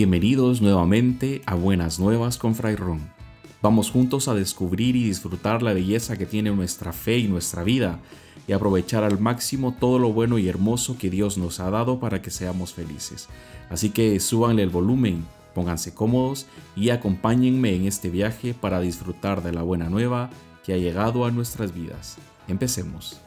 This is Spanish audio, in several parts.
Bienvenidos nuevamente a Buenas Nuevas con Fray Ron. Vamos juntos a descubrir y disfrutar la belleza que tiene nuestra fe y nuestra vida y aprovechar al máximo todo lo bueno y hermoso que Dios nos ha dado para que seamos felices. Así que súbanle el volumen, pónganse cómodos y acompáñenme en este viaje para disfrutar de la buena nueva que ha llegado a nuestras vidas. Empecemos.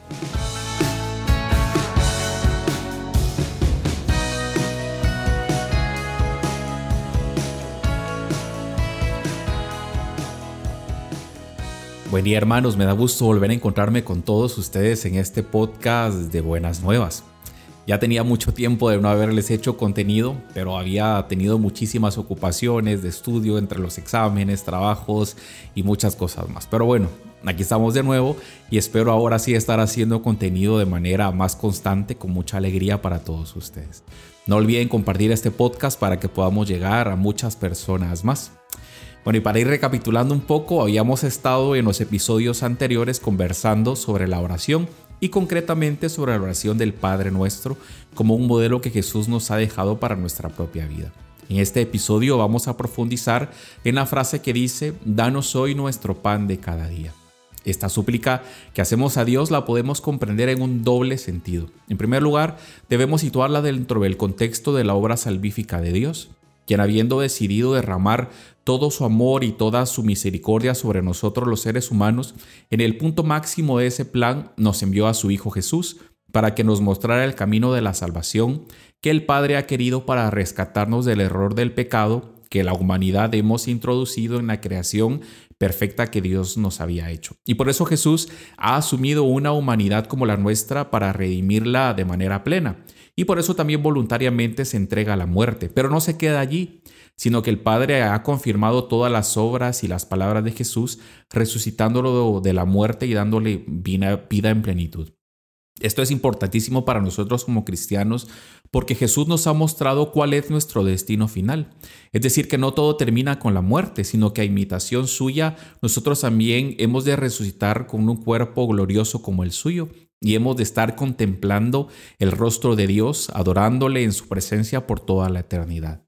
Buen día hermanos, me da gusto volver a encontrarme con todos ustedes en este podcast de Buenas Nuevas. Ya tenía mucho tiempo de no haberles hecho contenido, pero había tenido muchísimas ocupaciones de estudio entre los exámenes, trabajos y muchas cosas más. Pero bueno, aquí estamos de nuevo y espero ahora sí estar haciendo contenido de manera más constante con mucha alegría para todos ustedes. No olviden compartir este podcast para que podamos llegar a muchas personas más. Bueno, y para ir recapitulando un poco, habíamos estado en los episodios anteriores conversando sobre la oración y concretamente sobre la oración del Padre Nuestro como un modelo que Jesús nos ha dejado para nuestra propia vida. En este episodio vamos a profundizar en la frase que dice, Danos hoy nuestro pan de cada día. Esta súplica que hacemos a Dios la podemos comprender en un doble sentido. En primer lugar, debemos situarla dentro del contexto de la obra salvífica de Dios quien habiendo decidido derramar todo su amor y toda su misericordia sobre nosotros los seres humanos, en el punto máximo de ese plan nos envió a su Hijo Jesús para que nos mostrara el camino de la salvación que el Padre ha querido para rescatarnos del error del pecado que la humanidad hemos introducido en la creación perfecta que Dios nos había hecho. Y por eso Jesús ha asumido una humanidad como la nuestra para redimirla de manera plena y por eso también voluntariamente se entrega a la muerte. Pero no se queda allí, sino que el Padre ha confirmado todas las obras y las palabras de Jesús, resucitándolo de la muerte y dándole vida en plenitud. Esto es importantísimo para nosotros como cristianos porque Jesús nos ha mostrado cuál es nuestro destino final. Es decir, que no todo termina con la muerte, sino que a imitación suya nosotros también hemos de resucitar con un cuerpo glorioso como el suyo y hemos de estar contemplando el rostro de Dios, adorándole en su presencia por toda la eternidad.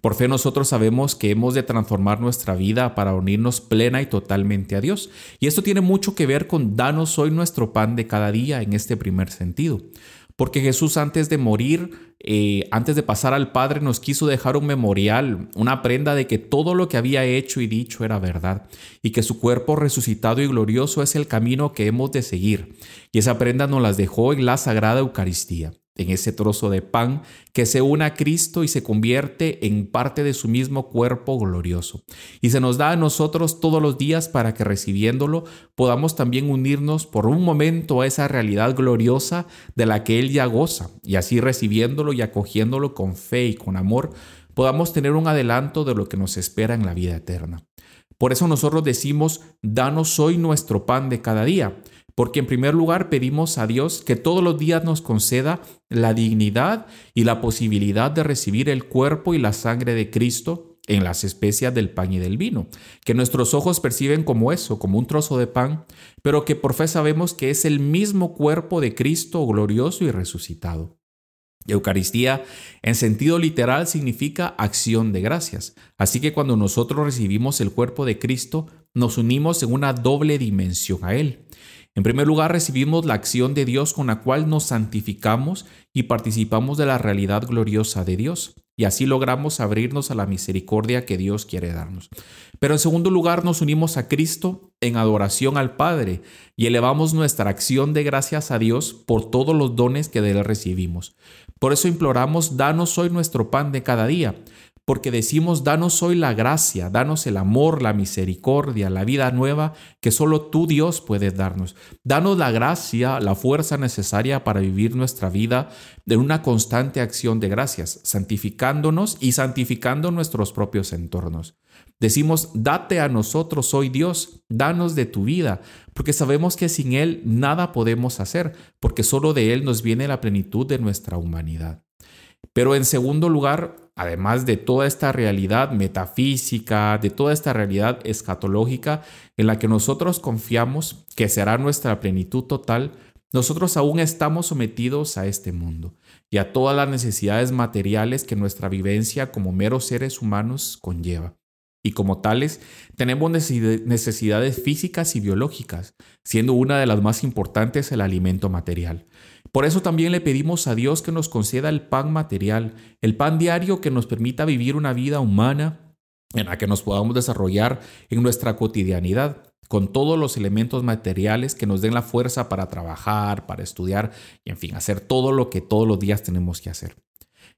Por fe nosotros sabemos que hemos de transformar nuestra vida para unirnos plena y totalmente a Dios. Y esto tiene mucho que ver con danos hoy nuestro pan de cada día en este primer sentido. Porque Jesús antes de morir, eh, antes de pasar al Padre, nos quiso dejar un memorial, una prenda de que todo lo que había hecho y dicho era verdad, y que su cuerpo resucitado y glorioso es el camino que hemos de seguir. Y esa prenda nos las dejó en la Sagrada Eucaristía en ese trozo de pan que se une a Cristo y se convierte en parte de su mismo cuerpo glorioso. Y se nos da a nosotros todos los días para que recibiéndolo podamos también unirnos por un momento a esa realidad gloriosa de la que Él ya goza, y así recibiéndolo y acogiéndolo con fe y con amor, podamos tener un adelanto de lo que nos espera en la vida eterna. Por eso nosotros decimos, danos hoy nuestro pan de cada día porque en primer lugar pedimos a Dios que todos los días nos conceda la dignidad y la posibilidad de recibir el cuerpo y la sangre de Cristo en las especias del pan y del vino, que nuestros ojos perciben como eso, como un trozo de pan, pero que por fe sabemos que es el mismo cuerpo de Cristo glorioso y resucitado. Eucaristía en sentido literal significa acción de gracias, así que cuando nosotros recibimos el cuerpo de Cristo, nos unimos en una doble dimensión a Él. En primer lugar, recibimos la acción de Dios con la cual nos santificamos y participamos de la realidad gloriosa de Dios, y así logramos abrirnos a la misericordia que Dios quiere darnos. Pero en segundo lugar, nos unimos a Cristo en adoración al Padre y elevamos nuestra acción de gracias a Dios por todos los dones que de Él recibimos. Por eso imploramos, danos hoy nuestro pan de cada día porque decimos, danos hoy la gracia, danos el amor, la misericordia, la vida nueva que solo tú Dios puedes darnos. Danos la gracia, la fuerza necesaria para vivir nuestra vida de una constante acción de gracias, santificándonos y santificando nuestros propios entornos. Decimos, date a nosotros hoy Dios, danos de tu vida, porque sabemos que sin Él nada podemos hacer, porque solo de Él nos viene la plenitud de nuestra humanidad. Pero en segundo lugar, además de toda esta realidad metafísica, de toda esta realidad escatológica en la que nosotros confiamos que será nuestra plenitud total, nosotros aún estamos sometidos a este mundo. y a todas las necesidades materiales que nuestra vivencia como meros seres humanos conlleva. Y como tales, tenemos necesidades físicas y biológicas, siendo una de las más importantes el alimento material. Por eso también le pedimos a Dios que nos conceda el pan material, el pan diario que nos permita vivir una vida humana en la que nos podamos desarrollar en nuestra cotidianidad, con todos los elementos materiales que nos den la fuerza para trabajar, para estudiar y en fin, hacer todo lo que todos los días tenemos que hacer.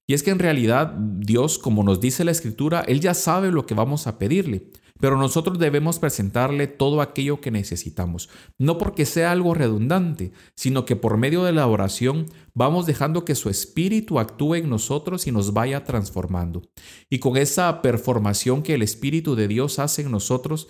Y es que en realidad Dios, como nos dice la Escritura, Él ya sabe lo que vamos a pedirle, pero nosotros debemos presentarle todo aquello que necesitamos, no porque sea algo redundante, sino que por medio de la oración vamos dejando que su Espíritu actúe en nosotros y nos vaya transformando. Y con esa performación que el Espíritu de Dios hace en nosotros,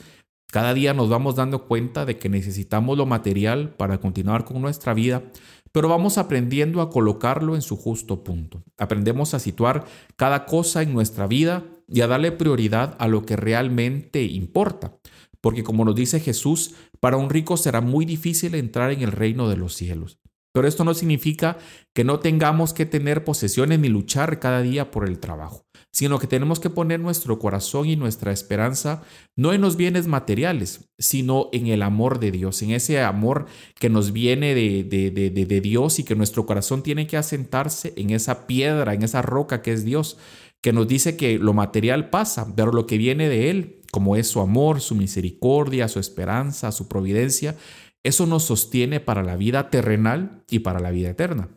cada día nos vamos dando cuenta de que necesitamos lo material para continuar con nuestra vida, pero vamos aprendiendo a colocarlo en su justo punto. Aprendemos a situar cada cosa en nuestra vida y a darle prioridad a lo que realmente importa. Porque como nos dice Jesús, para un rico será muy difícil entrar en el reino de los cielos. Pero esto no significa que no tengamos que tener posesiones ni luchar cada día por el trabajo, sino que tenemos que poner nuestro corazón y nuestra esperanza no en los bienes materiales, sino en el amor de Dios, en ese amor que nos viene de, de, de, de Dios y que nuestro corazón tiene que asentarse en esa piedra, en esa roca que es Dios, que nos dice que lo material pasa, pero lo que viene de Él, como es su amor, su misericordia, su esperanza, su providencia, eso nos sostiene para la vida terrenal y para la vida eterna.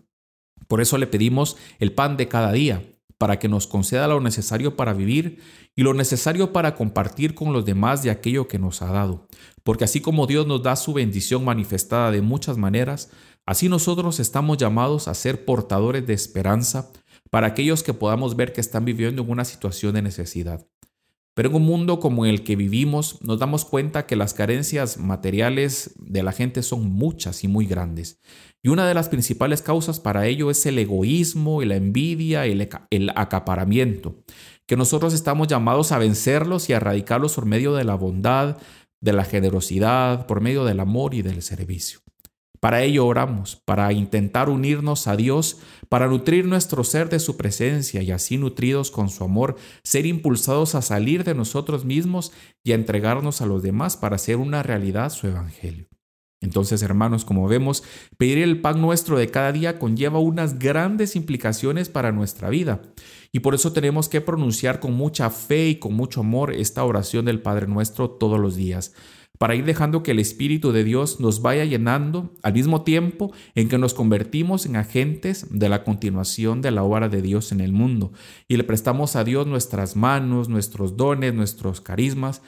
Por eso le pedimos el pan de cada día, para que nos conceda lo necesario para vivir y lo necesario para compartir con los demás de aquello que nos ha dado. Porque así como Dios nos da su bendición manifestada de muchas maneras, así nosotros estamos llamados a ser portadores de esperanza para aquellos que podamos ver que están viviendo en una situación de necesidad. Pero en un mundo como el que vivimos, nos damos cuenta que las carencias materiales de la gente son muchas y muy grandes. Y una de las principales causas para ello es el egoísmo y la envidia y el acaparamiento, que nosotros estamos llamados a vencerlos y a erradicarlos por medio de la bondad, de la generosidad, por medio del amor y del servicio. Para ello oramos, para intentar unirnos a Dios, para nutrir nuestro ser de su presencia y así nutridos con su amor, ser impulsados a salir de nosotros mismos y a entregarnos a los demás para hacer una realidad su evangelio. Entonces, hermanos, como vemos, pedir el pan nuestro de cada día conlleva unas grandes implicaciones para nuestra vida. Y por eso tenemos que pronunciar con mucha fe y con mucho amor esta oración del Padre nuestro todos los días para ir dejando que el Espíritu de Dios nos vaya llenando al mismo tiempo en que nos convertimos en agentes de la continuación de la obra de Dios en el mundo y le prestamos a Dios nuestras manos, nuestros dones, nuestros carismas,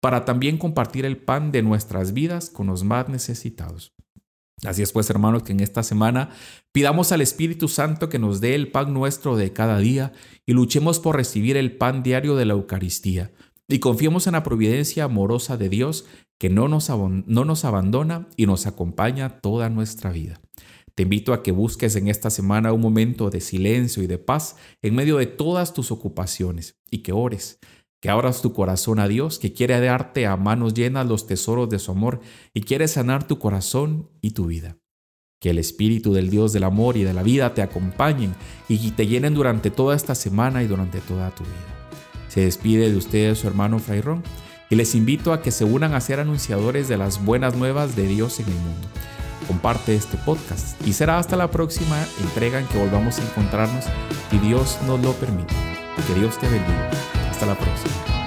para también compartir el pan de nuestras vidas con los más necesitados. Así es pues, hermanos, que en esta semana pidamos al Espíritu Santo que nos dé el pan nuestro de cada día y luchemos por recibir el pan diario de la Eucaristía y confiemos en la providencia amorosa de Dios que no nos, no nos abandona y nos acompaña toda nuestra vida. Te invito a que busques en esta semana un momento de silencio y de paz en medio de todas tus ocupaciones y que ores, que abras tu corazón a Dios, que quiere darte a manos llenas los tesoros de su amor y quiere sanar tu corazón y tu vida. Que el Espíritu del Dios del amor y de la vida te acompañen y te llenen durante toda esta semana y durante toda tu vida. Se despide de ustedes su hermano Frayrón y les invito a que se unan a ser anunciadores de las buenas nuevas de Dios en el mundo. Comparte este podcast y será hasta la próxima entrega en que volvamos a encontrarnos y Dios nos lo permite. Que Dios te bendiga. Hasta la próxima.